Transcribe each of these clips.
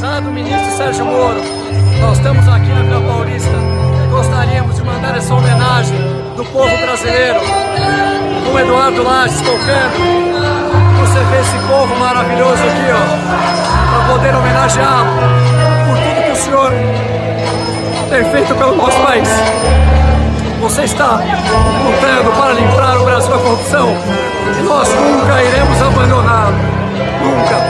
Prezado ministro Sérgio Moro, nós estamos aqui na Vila Paulista e gostaríamos de mandar essa homenagem do povo brasileiro, com Eduardo Lages tocando. Você vê esse povo maravilhoso aqui, ó, para poder homenageá-lo por tudo que o senhor tem feito pelo nosso país. Você está lutando para livrar o Brasil da corrupção e nós nunca iremos abandoná-lo. Nunca.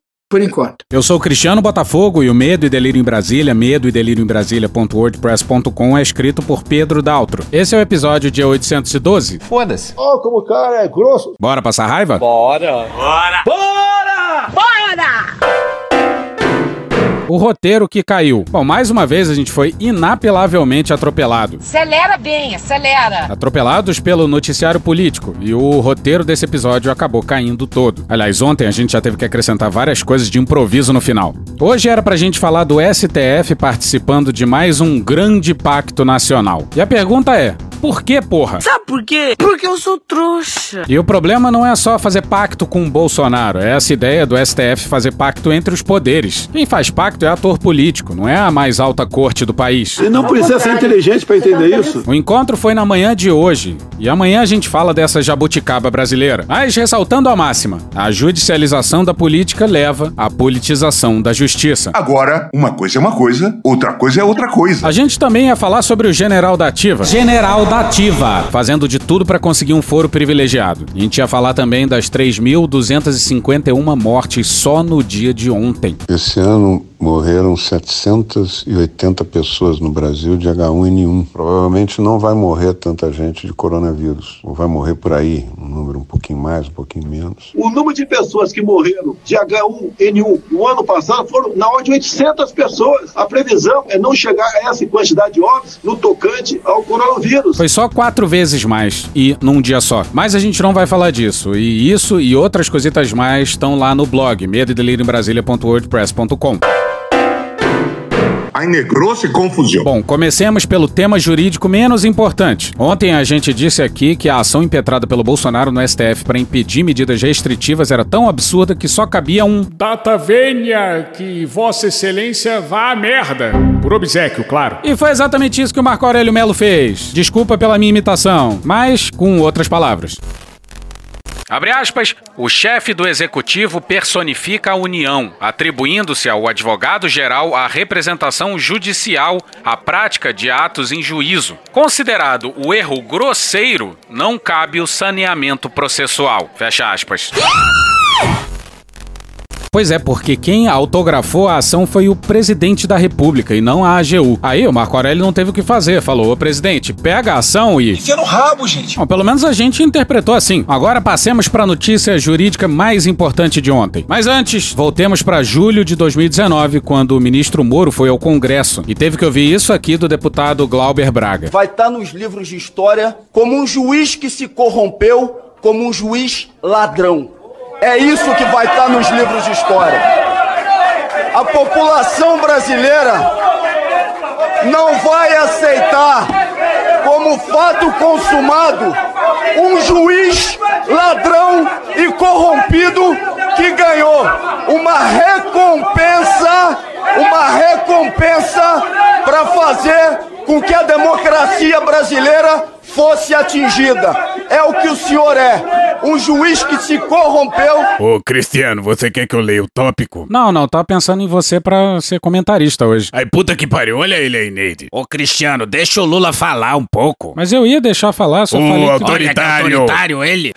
Por enquanto. Eu sou o Cristiano Botafogo e o Medo e Delírio em Brasília, medo e delírio em Brasília.wordpress.com é escrito por Pedro Daltro. Esse é o episódio dia 812. Foda-se. Ó, como o cara é grosso. Bora passar raiva? Bora! O roteiro que caiu. Bom, mais uma vez a gente foi inapelavelmente atropelado. Acelera bem, acelera. Atropelados pelo noticiário político, e o roteiro desse episódio acabou caindo todo. Aliás, ontem a gente já teve que acrescentar várias coisas de improviso no final. Hoje era pra gente falar do STF participando de mais um grande pacto nacional. E a pergunta é: por que, porra? Sabe por quê? Porque eu sou trouxa. E o problema não é só fazer pacto com o Bolsonaro, é essa ideia do STF fazer pacto entre os poderes. Quem faz pacto é ator político, não é a mais alta corte do país. E não precisa ser inteligente pra entender isso. O encontro foi na manhã de hoje, e amanhã a gente fala dessa jabuticaba brasileira. Mas ressaltando a máxima, a judicialização da política leva à politização da justiça. Agora, uma coisa é uma coisa, outra coisa é outra coisa. A gente também ia falar sobre o general da ativa. General ativa. Fazendo de tudo pra conseguir um foro privilegiado. A gente ia falar também das 3.251 mortes só no dia de ontem. Esse ano morreram 780 pessoas no Brasil de H1N1. Provavelmente não vai morrer tanta gente de coronavírus. Ou vai morrer por aí, um número um pouquinho mais, um pouquinho menos. O número de pessoas que morreram de H1N1 no ano passado foram na ordem de 800 pessoas. A previsão é não chegar a essa quantidade de óbitos no tocante ao coronavírus. Foi só quatro vezes mais e num dia só. Mas a gente não vai falar disso. E isso e outras cositas mais estão lá no blog medo e Brasília.wordpress.com. Ai, negrou-se confusão. Bom, comecemos pelo tema jurídico menos importante. Ontem a gente disse aqui que a ação impetrada pelo Bolsonaro no STF para impedir medidas restritivas era tão absurda que só cabia um Data venha que Vossa Excelência vá à merda. Por obsequio, claro. E foi exatamente isso que o Marco Aurélio Melo fez. Desculpa pela minha imitação, mas com outras palavras. Abre aspas, o chefe do executivo personifica a União, atribuindo-se ao advogado-geral a representação judicial à prática de atos em juízo. Considerado o erro grosseiro, não cabe o saneamento processual. Fecha aspas. Pois é, porque quem autografou a ação foi o presidente da República e não a AGU. Aí o Marco Aurélio não teve o que fazer, falou: Ô presidente, pega a ação e. Enfia no rabo, gente. Bom, pelo menos a gente interpretou assim. Agora passemos para a notícia jurídica mais importante de ontem. Mas antes, voltemos para julho de 2019, quando o ministro Moro foi ao Congresso e teve que ouvir isso aqui do deputado Glauber Braga. vai estar nos livros de história como um juiz que se corrompeu, como um juiz ladrão. É isso que vai estar nos livros de história. A população brasileira não vai aceitar como fato consumado um juiz ladrão e corrompido que ganhou uma recompensa, uma recompensa para fazer com que a democracia brasileira fosse atingida. É o que o senhor é, um juiz que se corrompeu Ô, Cristiano, você quer que eu leia o tópico? Não, não, tava pensando em você pra ser comentarista hoje. Ai, puta que pariu, olha ele aí, Neide. Ô, Cristiano, deixa o Lula falar um pouco. Mas eu ia deixar falar, só falei que... autoritário. Olha que autoritário ele.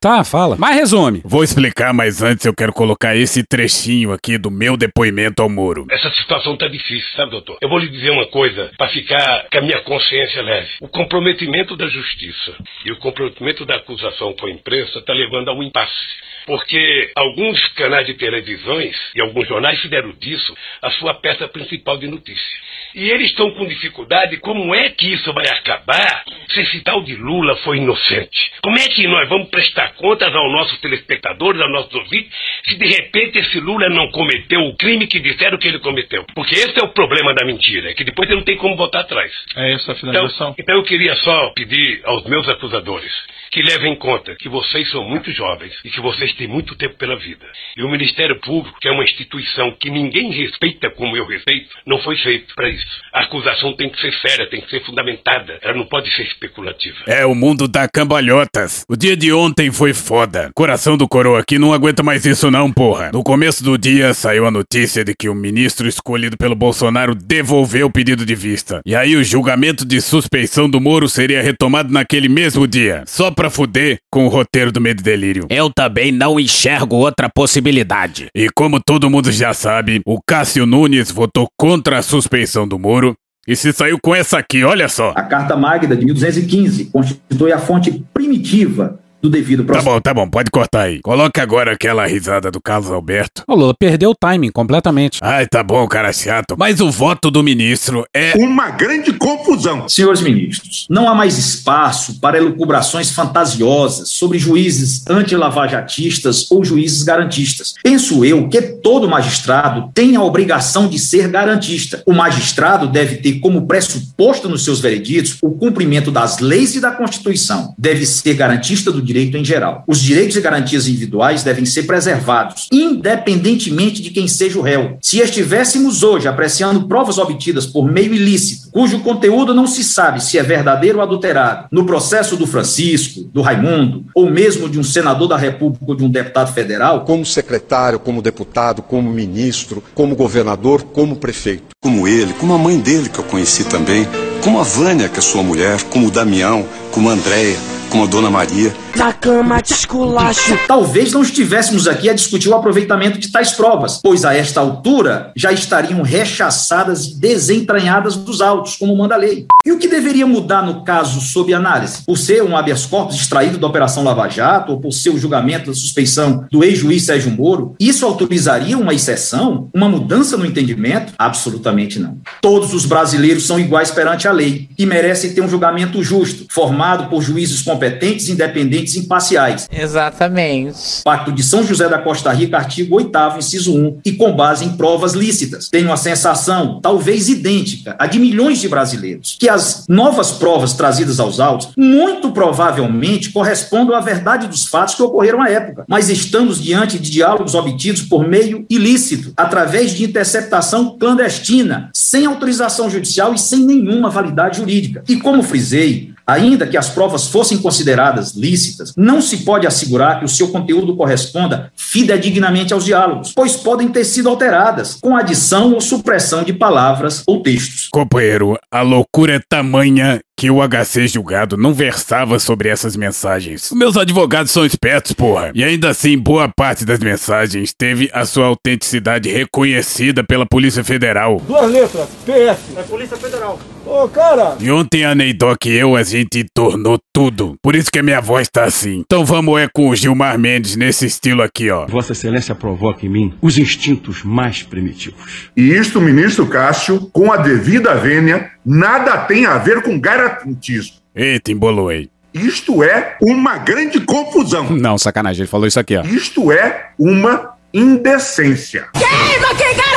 Tá, fala. Mas resume. Vou explicar, mas antes eu quero colocar esse trechinho aqui do meu depoimento ao Moro. Essa situação tá difícil, sabe, doutor? Eu vou lhe dizer uma coisa, para ficar com a minha consciência leve. O comprometimento da justiça e o compro- levantamento da acusação com a imprensa está levando a um impasse. Porque alguns canais de televisões e alguns jornais fizeram disso a sua peça principal de notícia. E eles estão com dificuldade, como é que isso vai acabar se esse tal de Lula foi inocente? Como é que nós vamos prestar contas aos nossos telespectadores, aos nossos ouvintes, se de repente esse Lula não cometeu o crime que disseram que ele cometeu? Porque esse é o problema da mentira, é que depois ele não tem como voltar atrás. É essa a finalização. Então, então eu queria só pedir aos meus acusadores que levem em conta que vocês são muito jovens e que vocês têm muito tempo pela vida. E o Ministério Público, que é uma instituição que ninguém respeita como eu respeito, não foi feito para isso. A acusação tem que ser séria, tem que ser fundamentada. Ela não pode ser especulativa. É o mundo da cambalhotas. O dia de ontem foi foda. Coração do coroa aqui não aguenta mais isso não, porra. No começo do dia saiu a notícia de que o ministro escolhido pelo Bolsonaro devolveu o pedido de vista. E aí o julgamento de suspeição do Moro seria retomado naquele mesmo dia. Só pra fuder com o roteiro do Medo e Delírio. Eu também não enxergo outra possibilidade. E como todo mundo já sabe, o Cássio Nunes votou contra a suspeição do Moro e se saiu com essa aqui, olha só. A Carta Magna de 1215 constitui a fonte primitiva do devido Tá processo. bom, tá bom, pode cortar aí. Coloca agora aquela risada do Carlos Alberto. Ô, Lula, perdeu o timing completamente. Ai, tá bom, cara chato. Mas o voto do ministro é. Uma grande confusão. Senhores ministros, não há mais espaço para elucubrações fantasiosas sobre juízes antilavajatistas ou juízes garantistas. Penso eu que todo magistrado tem a obrigação de ser garantista. O magistrado deve ter como pressuposto nos seus vereditos o cumprimento das leis e da Constituição. Deve ser garantista do direito em geral. Os direitos e garantias individuais devem ser preservados, independentemente de quem seja o réu. Se estivéssemos hoje apreciando provas obtidas por meio ilícito, cujo conteúdo não se sabe se é verdadeiro ou adulterado, no processo do Francisco, do Raimundo, ou mesmo de um senador da República ou de um deputado federal, como secretário, como deputado, como ministro, como governador, como prefeito. Como ele, como a mãe dele que eu conheci também, como a Vânia, que é sua mulher, como o Damião, como a Andréia, como a Dona Maria. Na cama de esculacho. Talvez não estivéssemos aqui a discutir o aproveitamento de tais provas, pois a esta altura já estariam rechaçadas e desentranhadas dos autos, como manda a lei. E o que deveria mudar no caso sob análise? Por ser um habeas corpus extraído da Operação Lava Jato, ou por ser o julgamento da suspeição do ex-juiz Sérgio Moro, isso autorizaria uma exceção, uma mudança no entendimento? Absolutamente não. Todos os brasileiros são iguais perante a lei e merecem ter um julgamento justo, formado por juízes competentes, independentes e imparciais. Exatamente. Pacto de São José da Costa Rica, artigo 8 inciso 1, e com base em provas lícitas. Tenho a sensação, talvez idêntica, a de milhões de brasileiros, que as novas provas trazidas aos autos, muito provavelmente correspondem à verdade dos fatos que ocorreram à época. Mas estamos diante de diálogos obtidos por meio ilícito, através de interceptação clandestina, sem autorização judicial e sem nenhuma validade jurídica. E como frisei, Ainda que as provas fossem consideradas lícitas, não se pode assegurar que o seu conteúdo corresponda fidedignamente aos diálogos, pois podem ter sido alteradas com adição ou supressão de palavras ou textos. Companheiro, a loucura é tamanha que o HC julgado não versava sobre essas mensagens. Meus advogados são espertos, porra. E ainda assim, boa parte das mensagens teve a sua autenticidade reconhecida pela Polícia Federal. Duas letras, PF. É Polícia Federal. Ô, cara! E ontem a Neidoc e eu, a gente tornou tudo. Por isso que a minha voz tá assim. Então vamos é com o Gilmar Mendes nesse estilo aqui, ó. Vossa Excelência provoca em mim os instintos mais primitivos. E isto, ministro Cássio, com a devida vênia, nada tem a ver com garantismo. Eita, embolou aí. Isto é uma grande confusão. Não, sacanagem, ele falou isso aqui, ó. Isto é uma indecência. Queima, quem gará!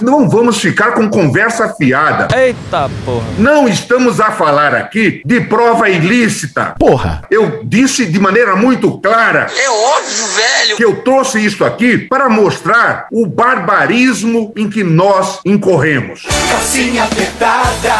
Não vamos ficar com conversa fiada. Eita porra. Não estamos a falar aqui de prova ilícita. Porra. Eu disse de maneira muito clara. É óbvio, velho. Que eu trouxe isso aqui para mostrar o barbarismo em que nós incorremos. Calcinha apertada,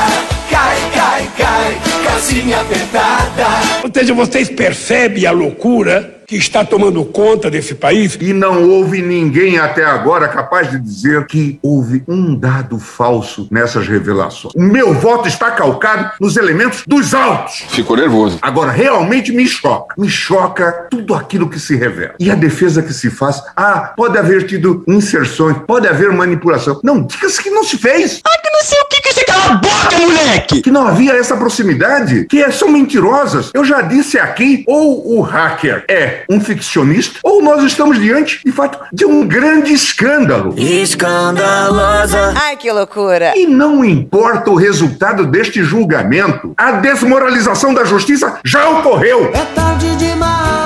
cai, cai, cai, calcinha apertada. Ou seja, vocês percebem a loucura que está tomando conta desse país. E não houve ninguém até agora capaz de dizer que houve um dado falso nessas revelações. O meu voto está calcado nos elementos dos autos. Ficou nervoso. Agora, realmente me choca. Me choca tudo aquilo que se revela. E a defesa que se faz. Ah, pode haver tido inserções, pode haver manipulação. Não, diga-se que não se fez. Ah, que não sei o que que você cala a boca, moleque! Que não havia essa proximidade, que é- são mentirosas. Eu já disse aqui, ou o hacker é um ficcionista, ou nós estamos diante, de fato, de um grande escândalo. Escandalosa. Ai, que loucura. E não importa o resultado deste julgamento, a desmoralização da justiça já ocorreu. É tarde demais.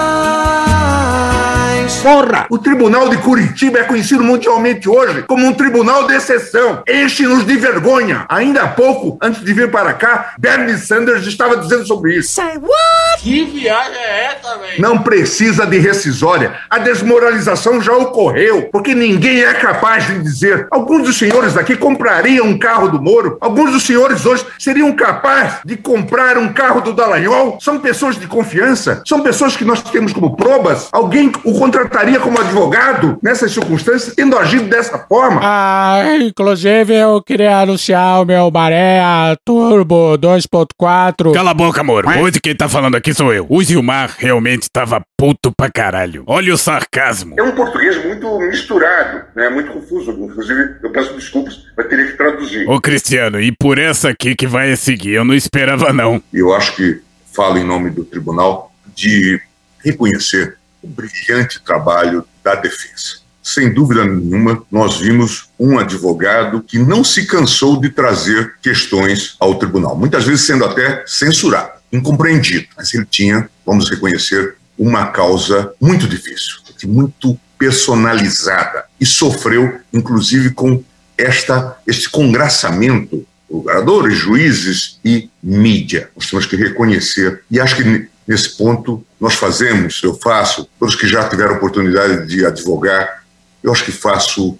O Tribunal de Curitiba é conhecido mundialmente hoje como um tribunal de exceção. Enche-nos de vergonha. Ainda há pouco, antes de vir para cá, Bernie Sanders estava dizendo sobre isso. Say what? Que viagem é essa, velho? Não precisa de rescisória. A desmoralização já ocorreu, porque ninguém é capaz de dizer. Alguns dos senhores aqui comprariam um carro do Moro. Alguns dos senhores hoje seriam capazes de comprar um carro do Dallagnol. São pessoas de confiança. São pessoas que nós temos como probas. Alguém o contrataria como advogado nessas circunstâncias, tendo agido dessa forma. Ah, inclusive eu queria anunciar o meu Maré Turbo 2.4. Cala a boca, Moro. Hoje quem tá falando aqui sou eu. O Gilmar realmente tava puto pra caralho. Olha o sarcasmo. É um português muito misturado, né? muito confuso. Inclusive, eu peço desculpas, vai ter que traduzir. Ô Cristiano, e por essa aqui que vai seguir, eu não esperava não. Eu acho que falo em nome do tribunal de reconhecer o brilhante trabalho da defesa. Sem dúvida nenhuma, nós vimos um advogado que não se cansou de trazer questões ao tribunal, muitas vezes sendo até censurado, incompreendido, mas ele tinha, vamos reconhecer, uma causa muito difícil, muito personalizada e sofreu, inclusive, com esta este congraçamento procuradores, juízes e mídia. Nós temos que reconhecer. E acho que nesse ponto nós fazemos, eu faço, todos que já tiveram oportunidade de advogar, eu acho que faço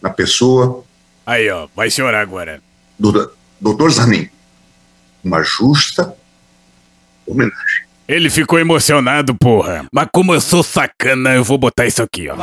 na pessoa Aí, ó, vai chorar agora. do doutor Zanin uma justa homenagem. Ele ficou emocionado, porra. Mas como eu sou sacana, eu vou botar isso aqui, ó.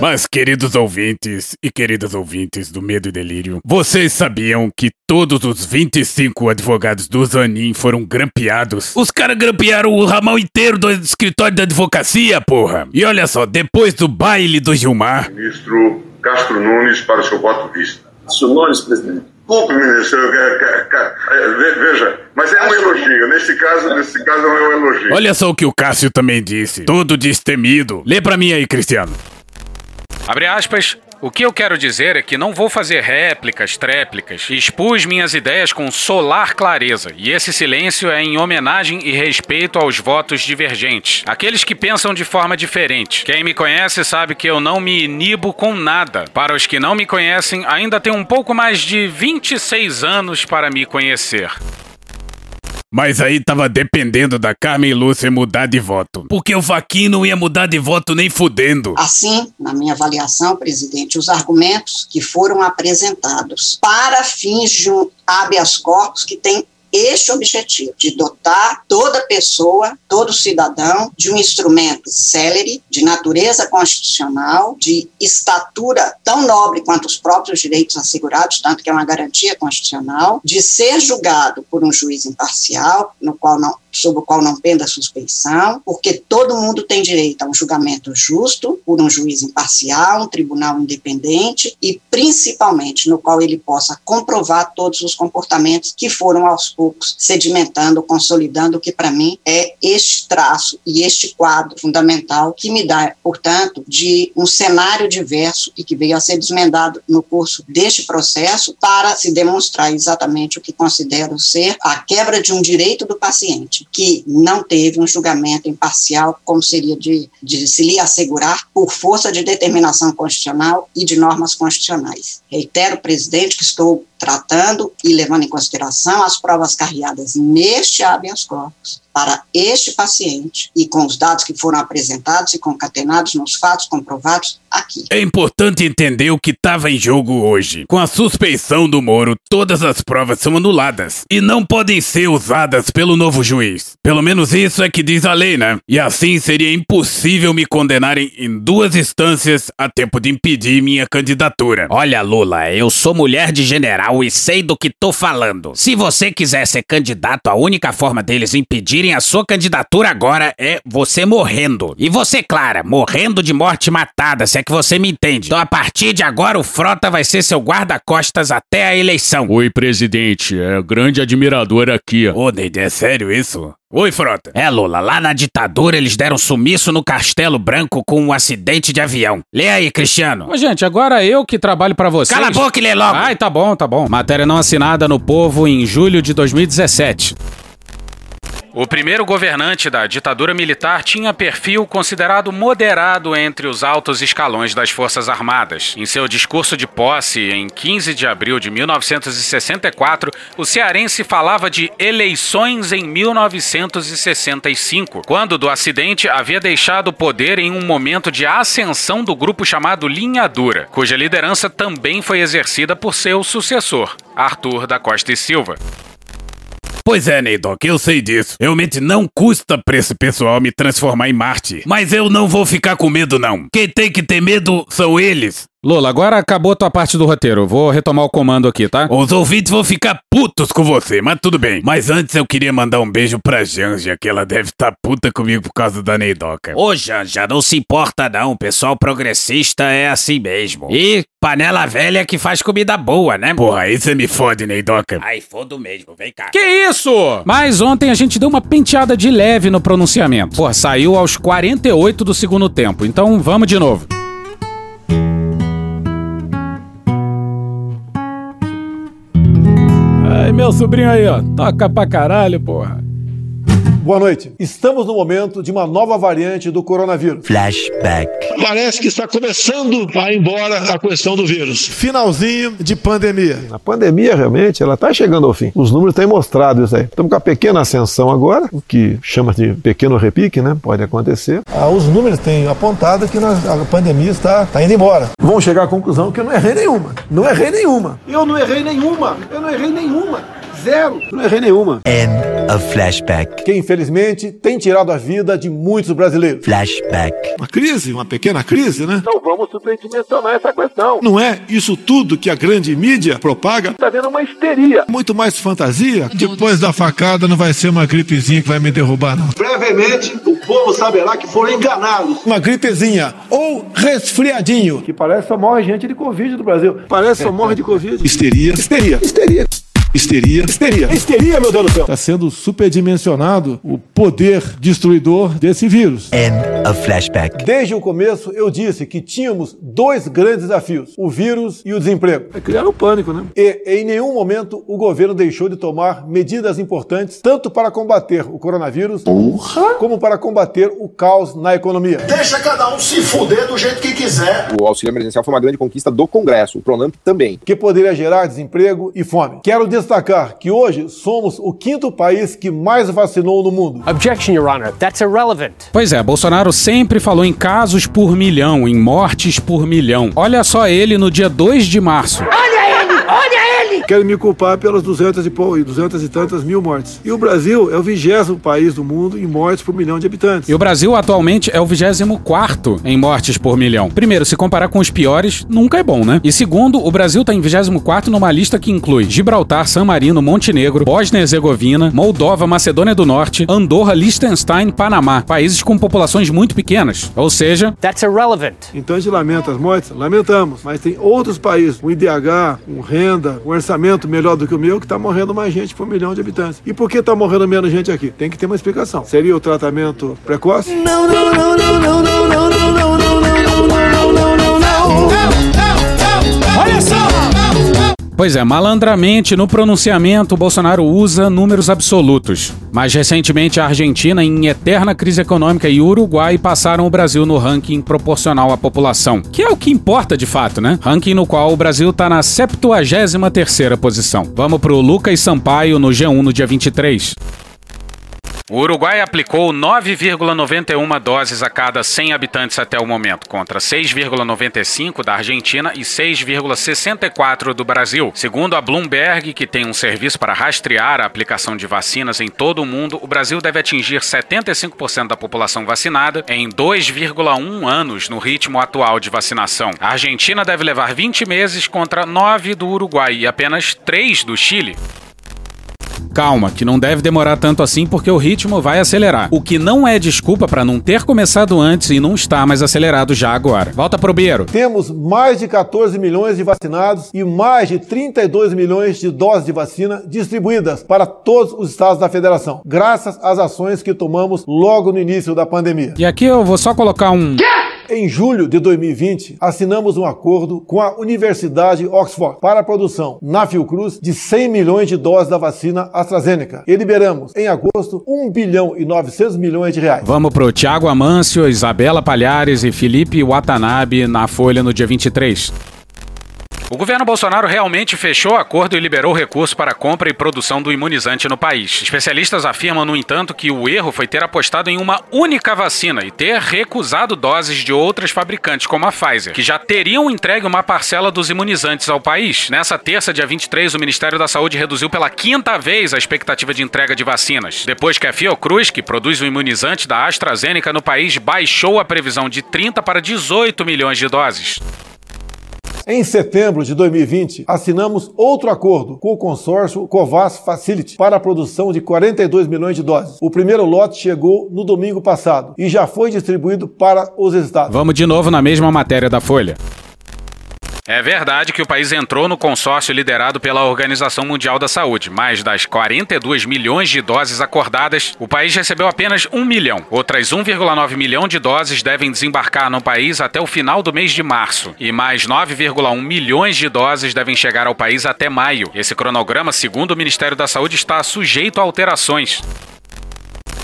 Mas, queridos ouvintes e queridas ouvintes do Medo e Delírio, vocês sabiam que todos os 25 advogados do Zanin foram grampeados? Os caras grampearam o ramal inteiro do escritório da advocacia, porra! E olha só, depois do baile do Gilmar, Ministro Castro Nunes para o seu voto vista. Castro Nunes, presidente. Desculpe, ministro, ve- veja, mas é um elogio. Nesse caso, nesse caso é um elogio. olha só o que o Cássio também disse, todo destemido. Lê pra mim aí, Cristiano. Abre aspas. O que eu quero dizer é que não vou fazer réplicas, tréplicas. Expus minhas ideias com solar clareza, e esse silêncio é em homenagem e respeito aos votos divergentes. Aqueles que pensam de forma diferente. Quem me conhece sabe que eu não me inibo com nada. Para os que não me conhecem, ainda tem um pouco mais de 26 anos para me conhecer. Mas aí tava dependendo da Carmen Lúcia mudar de voto. Porque o Faquin não ia mudar de voto nem fudendo. Assim, na minha avaliação, presidente, os argumentos que foram apresentados para fins de um habeas corpus que tem este objetivo, de dotar toda pessoa, todo cidadão, de um instrumento célere, de natureza constitucional, de estatura tão nobre quanto os próprios direitos assegurados, tanto que é uma garantia constitucional, de ser julgado por um juiz imparcial, no qual não, sob o qual não penda suspeição, porque todo mundo tem direito a um julgamento justo por um juiz imparcial, um tribunal independente e principalmente no qual ele possa comprovar todos os comportamentos que foram aos poucos sedimentando, consolidando o que para mim é este traço e este quadro fundamental que me dá, portanto, de um cenário diverso e que veio a ser desmendado no curso deste processo para se demonstrar exatamente o que considero ser a quebra de um direito do paciente, que não teve um julgamento imparcial, como seria de, de se lhe assegurar, por força de determinação constitucional e de normas constitucionais. Reitero, presidente, que estou tratando e levando em consideração as provas carreadas neste habeas corpus para este paciente e com os dados que foram apresentados e concatenados nos fatos comprovados aqui. É importante entender o que estava em jogo hoje. Com a suspeição do Moro, todas as provas são anuladas e não podem ser usadas pelo novo juiz. Pelo menos isso é que diz a lei, né? E assim seria impossível me condenarem em duas instâncias a tempo de impedir minha candidatura. Olha, Lula, eu sou mulher de general e sei do que tô falando. Se você quiser ser candidato, a única forma deles impedirem a sua candidatura agora é você morrendo. E você, Clara, morrendo de morte matada, se é que você me entende. Então, a partir de agora, o Frota vai ser seu guarda-costas até a eleição. Oi, presidente. É grande admirador aqui. Ô, Neide, é sério isso? Oi, Frota. É, Lula, lá na ditadura eles deram sumiço no Castelo Branco com um acidente de avião. Lê aí, Cristiano. Ô, gente, agora eu que trabalho pra vocês. Cala a boca e lê logo. Ai, tá bom, tá bom. Matéria não assinada no Povo em julho de 2017. O primeiro governante da ditadura militar tinha perfil considerado moderado entre os altos escalões das Forças Armadas. Em seu discurso de posse, em 15 de abril de 1964, o cearense falava de eleições em 1965, quando do acidente havia deixado o poder em um momento de ascensão do grupo chamado Linha Dura, cuja liderança também foi exercida por seu sucessor, Arthur da Costa e Silva. Pois é, Neidoc, eu sei disso. Realmente não custa pra esse pessoal me transformar em Marte. Mas eu não vou ficar com medo, não. Quem tem que ter medo são eles. Lula, agora acabou tua parte do roteiro. Vou retomar o comando aqui, tá? Os ouvintes vão ficar putos com você, mas tudo bem. Mas antes eu queria mandar um beijo pra Janja, que ela deve estar tá puta comigo por causa da Neidoca. Ô, Janja, não se importa não. O pessoal progressista é assim mesmo. E panela velha que faz comida boa, né? Porra, aí você me fode, Neidoca. Ai, fodo mesmo. Vem cá. Que isso? Mas ontem a gente deu uma penteada de leve no pronunciamento. Pô, saiu aos 48 do segundo tempo. Então vamos de novo. Ai, meu sobrinho aí, ó. Toca pra caralho, porra. Boa noite. Estamos no momento de uma nova variante do coronavírus. Flashback. Parece que está começando a ir embora a questão do vírus. Finalzinho de pandemia. A pandemia realmente ela está chegando ao fim. Os números têm mostrado isso aí. Estamos com a pequena ascensão agora, o que chama de pequeno repique, né? Pode acontecer. Ah, os números têm apontado que nós, a pandemia está, está indo embora. Vão chegar à conclusão que eu não errei nenhuma. Não errei nenhuma. Eu não errei nenhuma. Eu não errei nenhuma. Zero. Não errei nenhuma. End of flashback. Que infelizmente tem tirado a vida de muitos brasileiros. Flashback. Uma crise, uma pequena crise, né? Não vamos superdimensionar essa questão. Não é isso tudo que a grande mídia propaga? Está vendo uma histeria. Muito mais fantasia. Depois da facada não vai ser uma gripezinha que vai me derrubar, não. Brevemente, o povo saberá que foram enganados. Uma gripezinha ou resfriadinho. Que parece só morre gente de Covid no Brasil. Parece só morre de Covid. Histeria. Histeria. Histeria. Histeria. Histeria. Histeria, meu Deus do céu. Está sendo superdimensionado o poder destruidor desse vírus. End of flashback. Desde o começo eu disse que tínhamos dois grandes desafios: o vírus e o desemprego. É criar o pânico, né? E em nenhum momento o governo deixou de tomar medidas importantes, tanto para combater o coronavírus, Porra. como para combater o caos na economia. Deixa cada um se fuder do jeito que quiser. O auxílio emergencial foi uma grande conquista do Congresso, o Pronamp também. Que poderia gerar desemprego e fome. Quero destacar que hoje somos o quinto país que mais vacinou no mundo. Objection, Your Honor. That's irrelevant. Pois é, Bolsonaro sempre falou em casos por milhão, em mortes por milhão. Olha só ele no dia 2 de março. Olha ele! Olha ele! Quero me culpar pelas 200 e, pou- 200 e tantas mil mortes. E o Brasil é o vigésimo país do mundo em mortes por milhão de habitantes. E o Brasil atualmente é o 24 em mortes por milhão. Primeiro, se comparar com os piores, nunca é bom, né? E segundo, o Brasil tá em 24 numa lista que inclui Gibraltar, San Marino, Montenegro, Bósnia e Herzegovina, Moldova, Macedônia do Norte, Andorra, Liechtenstein, Panamá. Países com populações muito pequenas. Ou seja, That's irrelevant. Então a gente lamenta as mortes? Lamentamos. Mas tem outros países com IDH, com renda, com orçamento melhor do que o meu, que está morrendo mais gente por milhão de habitantes. E por que está morrendo menos gente aqui? Tem que ter uma explicação. Seria o tratamento precoce? Não, não, não, não, não, não, não, não, não, não, não, não, não, não, não. Olha só! Pois é, malandramente no pronunciamento, Bolsonaro usa números absolutos. Mais recentemente, a Argentina, em eterna crise econômica, e o Uruguai passaram o Brasil no ranking proporcional à população, que é o que importa de fato, né? Ranking no qual o Brasil tá na 73ª posição. Vamos pro Lucas Sampaio no G1 no dia 23. O Uruguai aplicou 9,91 doses a cada 100 habitantes até o momento, contra 6,95 da Argentina e 6,64 do Brasil. Segundo a Bloomberg, que tem um serviço para rastrear a aplicação de vacinas em todo o mundo, o Brasil deve atingir 75% da população vacinada em 2,1 anos no ritmo atual de vacinação. A Argentina deve levar 20 meses contra 9 do Uruguai e apenas 3 do Chile. Calma, que não deve demorar tanto assim porque o ritmo vai acelerar. O que não é desculpa para não ter começado antes e não estar mais acelerado já agora. Volta pro Biero. Temos mais de 14 milhões de vacinados e mais de 32 milhões de doses de vacina distribuídas para todos os estados da federação, graças às ações que tomamos logo no início da pandemia. E aqui eu vou só colocar um. Em julho de 2020, assinamos um acordo com a Universidade Oxford para a produção na Fiocruz de 100 milhões de doses da vacina AstraZeneca e liberamos em agosto 1 bilhão e 900 milhões de reais. Vamos pro Tiago Amâncio, Isabela Palhares e Felipe Watanabe na Folha no dia 23. O governo Bolsonaro realmente fechou o acordo e liberou recurso para a compra e produção do imunizante no país. Especialistas afirmam, no entanto, que o erro foi ter apostado em uma única vacina e ter recusado doses de outras fabricantes, como a Pfizer, que já teriam entregue uma parcela dos imunizantes ao país. Nessa terça, dia 23, o Ministério da Saúde reduziu pela quinta vez a expectativa de entrega de vacinas, depois que a Fiocruz, que produz o imunizante da AstraZeneca no país, baixou a previsão de 30 para 18 milhões de doses. Em setembro de 2020, assinamos outro acordo com o consórcio Covas Facility para a produção de 42 milhões de doses. O primeiro lote chegou no domingo passado e já foi distribuído para os estados. Vamos de novo na mesma matéria da Folha. É verdade que o país entrou no consórcio liderado pela Organização Mundial da Saúde, mas das 42 milhões de doses acordadas, o país recebeu apenas 1 milhão. Outras 1,9 milhão de doses devem desembarcar no país até o final do mês de março, e mais 9,1 milhões de doses devem chegar ao país até maio. Esse cronograma, segundo o Ministério da Saúde, está sujeito a alterações.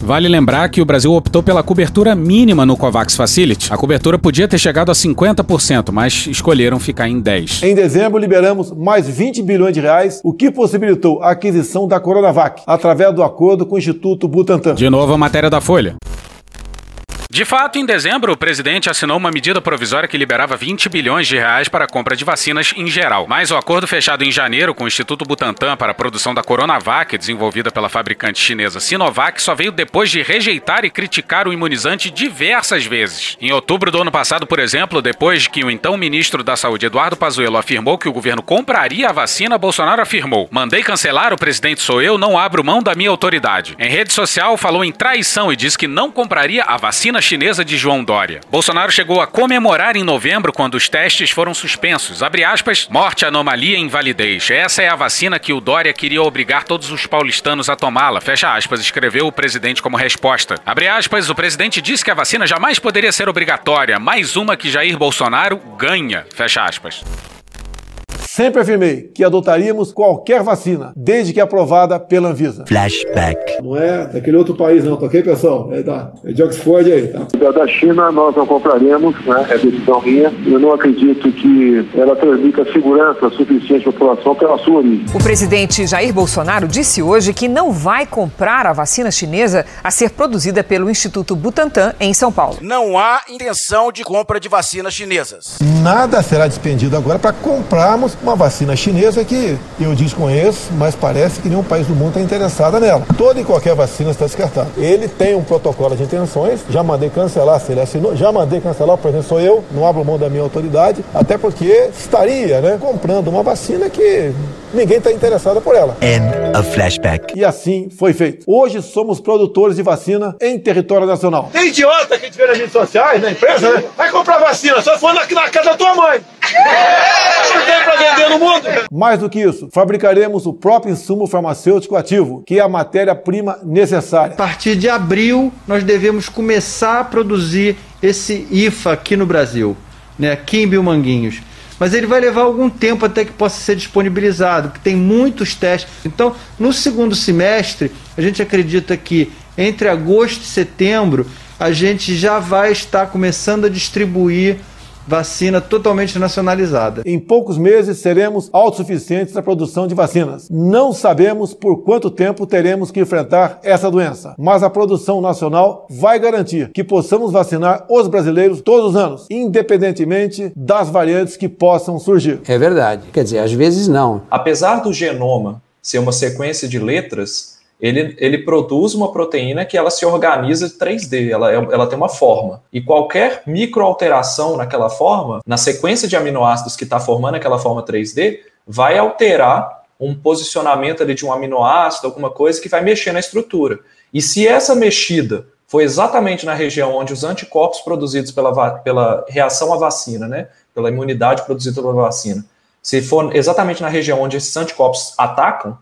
Vale lembrar que o Brasil optou pela cobertura mínima no COVAX Facility. A cobertura podia ter chegado a 50%, mas escolheram ficar em 10%. Em dezembro, liberamos mais 20 bilhões de reais, o que possibilitou a aquisição da Coronavac, através do acordo com o Instituto Butantan. De novo, a matéria da Folha. De fato, em dezembro, o presidente assinou uma medida provisória que liberava 20 bilhões de reais para a compra de vacinas em geral. Mas o acordo fechado em janeiro com o Instituto Butantan para a produção da Coronavac, desenvolvida pela fabricante chinesa Sinovac, só veio depois de rejeitar e criticar o imunizante diversas vezes. Em outubro do ano passado, por exemplo, depois que o então ministro da Saúde, Eduardo Pazuello, afirmou que o governo compraria a vacina, Bolsonaro afirmou: "Mandei cancelar, o presidente sou eu, não abro mão da minha autoridade". Em rede social, falou em traição e disse que não compraria a vacina chinesa de João Dória. Bolsonaro chegou a comemorar em novembro quando os testes foram suspensos. Abre aspas, morte, anomalia e invalidez. Essa é a vacina que o Dória queria obrigar todos os paulistanos a tomá-la. Fecha aspas, escreveu o presidente como resposta. Abre aspas, o presidente disse que a vacina jamais poderia ser obrigatória. Mais uma que Jair Bolsonaro ganha. Fecha aspas. Sempre afirmei que adotaríamos qualquer vacina, desde que aprovada pela Anvisa. Flashback. Não é daquele outro país, não, tá ok, pessoal? É, da, é de Oxford aí, tá? Da, da China nós não compraremos, né? É decisão minha. Eu não acredito que ela transmita segurança suficiente à população pela sua origem. O presidente Jair Bolsonaro disse hoje que não vai comprar a vacina chinesa a ser produzida pelo Instituto Butantan em São Paulo. Não há intenção de compra de vacinas chinesas. Nada será despendido agora para comprarmos uma vacina chinesa que eu desconheço, mas parece que nenhum país do mundo está interessado nela. Toda e qualquer vacina está descartada. Ele tem um protocolo de intenções, já mandei cancelar, se ele assinou, já mandei cancelar, por exemplo, sou eu, não abro mão da minha autoridade, até porque estaria né, comprando uma vacina que ninguém está interessado por ela. End of flashback. E assim foi feito. Hoje somos produtores de vacina em território nacional. Tem idiota que a gente vê nas redes sociais, na empresa, né? Vai comprar vacina, só se for na, na casa da tua mãe. Não tem pra vender no mundo. Mais do que isso, fabricaremos o próprio insumo farmacêutico ativo, que é a matéria-prima necessária. A partir de abril, nós devemos começar a produzir esse IFA aqui no Brasil, né? aqui em Bilmanguinhos. Mas ele vai levar algum tempo até que possa ser disponibilizado, porque tem muitos testes. Então, no segundo semestre, a gente acredita que entre agosto e setembro, a gente já vai estar começando a distribuir vacina totalmente nacionalizada. Em poucos meses seremos autossuficientes na produção de vacinas. Não sabemos por quanto tempo teremos que enfrentar essa doença, mas a produção nacional vai garantir que possamos vacinar os brasileiros todos os anos, independentemente das variantes que possam surgir. É verdade. Quer dizer, às vezes não. Apesar do genoma ser uma sequência de letras, ele, ele produz uma proteína que ela se organiza 3D, ela, é, ela tem uma forma. E qualquer microalteração naquela forma, na sequência de aminoácidos que está formando aquela forma 3D, vai alterar um posicionamento ali de um aminoácido, alguma coisa que vai mexer na estrutura. E se essa mexida foi exatamente na região onde os anticorpos produzidos pela, pela reação à vacina, né, pela imunidade produzida pela vacina, se for exatamente na região onde esses anticorpos atacam,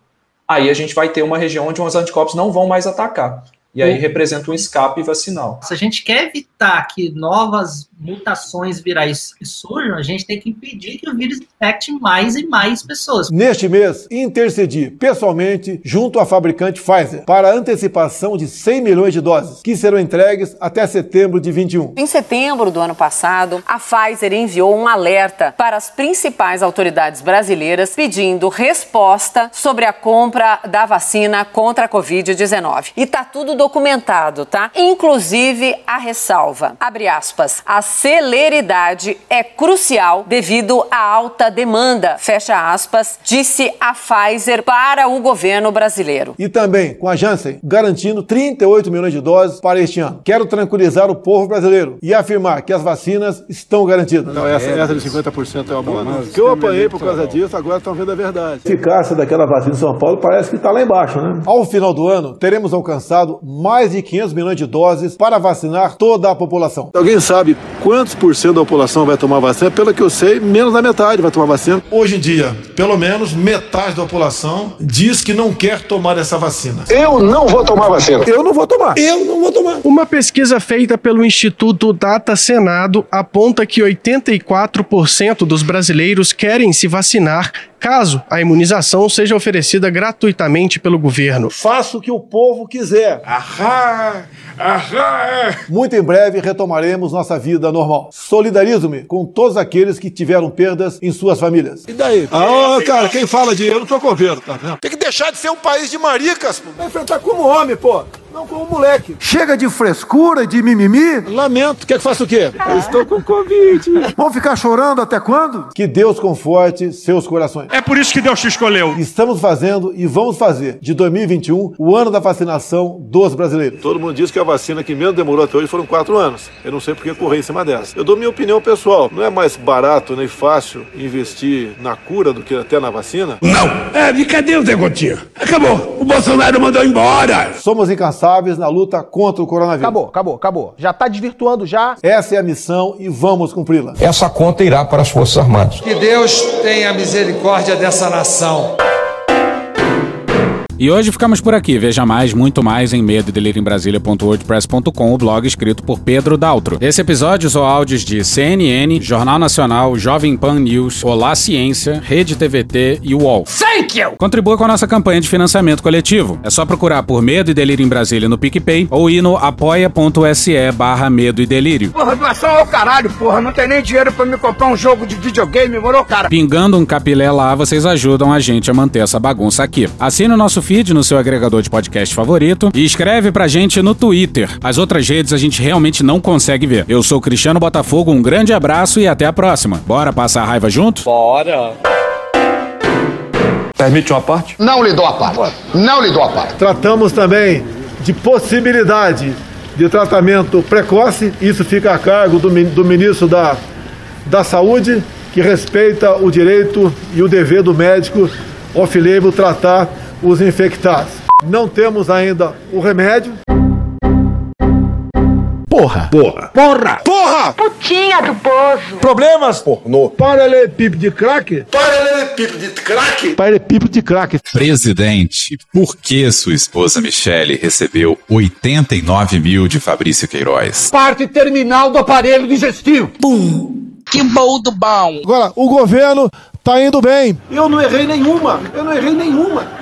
aí a gente vai ter uma região onde os anticorpos não vão mais atacar. E aí representa um escape vacinal. Se a gente quer evitar que novas mutações virais surjam, a gente tem que impedir que o vírus infecte mais e mais pessoas. Neste mês, intercedi pessoalmente junto à fabricante Pfizer para a antecipação de 100 milhões de doses, que serão entregues até setembro de 21. Em setembro do ano passado, a Pfizer enviou um alerta para as principais autoridades brasileiras pedindo resposta sobre a compra da vacina contra a Covid-19. E tá tudo documentado, tá? Inclusive a ressalva, abre aspas, a celeridade é crucial devido à alta demanda, fecha aspas, disse a Pfizer para o governo brasileiro. E também com a Janssen, garantindo 38 milhões de doses para este ano. Quero tranquilizar o povo brasileiro e afirmar que as vacinas estão garantidas. Não, essa, essa de 50% é uma boa. Não, que eu apanhei por causa disso, agora estão vendo a verdade. A eficácia daquela vacina em São Paulo parece que está lá embaixo, né? Ao final do ano, teremos alcançado mais de 500 milhões de doses para vacinar toda a população. Alguém sabe quantos por cento da população vai tomar vacina? Pelo que eu sei, menos da metade vai tomar vacina. Hoje em dia, pelo menos metade da população diz que não quer tomar essa vacina. Eu não vou tomar vacina. Eu não vou tomar. Eu não vou tomar. Uma pesquisa feita pelo Instituto Data Senado aponta que 84% dos brasileiros querem se vacinar caso a imunização seja oferecida gratuitamente pelo governo. Faça o que o povo quiser. Ahá! Ahá! Muito em breve retomaremos nossa vida normal. Solidarizo-me com todos aqueles que tiveram perdas em suas famílias. E daí? Ah, cara, quem fala de eu não tô com governo, tá vendo? Tem que deixar de ser um país de maricas, pô. Vai enfrentar como homem, pô. Não como moleque. Chega de frescura, de mimimi. Lamento. Quer que faça o quê? Eu estou com Covid. Vão ficar chorando até quando? Que Deus conforte seus corações. É por isso que Deus te escolheu. Estamos fazendo e vamos fazer de 2021 o ano da vacinação dos brasileiros. Todo mundo diz que a vacina que menos demorou até hoje foram quatro anos. Eu não sei por que correr em cima dessa. Eu dou minha opinião pessoal. Não é mais barato nem fácil investir na cura do que até na vacina? Não. É, e cadê o Zé Gotinha? Acabou. O Bolsonaro mandou embora. Somos incansáveis na luta contra o coronavírus. Acabou, acabou, acabou. Já está desvirtuando já. Essa é a missão e vamos cumpri-la. Essa conta irá para as Forças Armadas. Que Deus tenha misericórdia dessa nação. E hoje ficamos por aqui. Veja mais, muito mais em medo o blog escrito por Pedro Daltro. Esse episódio usou áudios de CNN, Jornal Nacional, Jovem Pan News, Olá Ciência, Rede TVT e UOL. Thank you! Contribua com a nossa campanha de financiamento coletivo. É só procurar por Medo e Delírio em Brasília no PicPay ou ir no apoia.se barra Medo e Delírio. Porra, doação ao caralho, porra. Não tem nem dinheiro pra me comprar um jogo de videogame, morou, cara? Pingando um capilé lá, vocês ajudam a gente a manter essa bagunça aqui. Assine o nosso feed no seu agregador de podcast favorito e escreve pra gente no Twitter. As outras redes a gente realmente não consegue ver. Eu sou Cristiano Botafogo, um grande abraço e até a próxima. Bora passar a raiva junto? Bora! Permite uma parte? Não lhe dou a parte. Não lhe dou a parte. Tratamos também de possibilidade de tratamento precoce. Isso fica a cargo do, do ministro da, da Saúde, que respeita o direito e o dever do médico off-label tratar os infectados. Não temos ainda o remédio. Porra! Porra! Porra! Porra! Putinha do poço. Problemas? Pornô. Paralelepípedo de crack. Paralelepípedo de crack. Paralelepípedo de crack. Presidente, por que sua esposa Michele recebeu 89 mil de Fabrício Queiroz? Parte terminal do aparelho digestivo. Pum. Que bom do bom. Agora, o governo tá indo bem. Eu não errei nenhuma. Eu não errei nenhuma.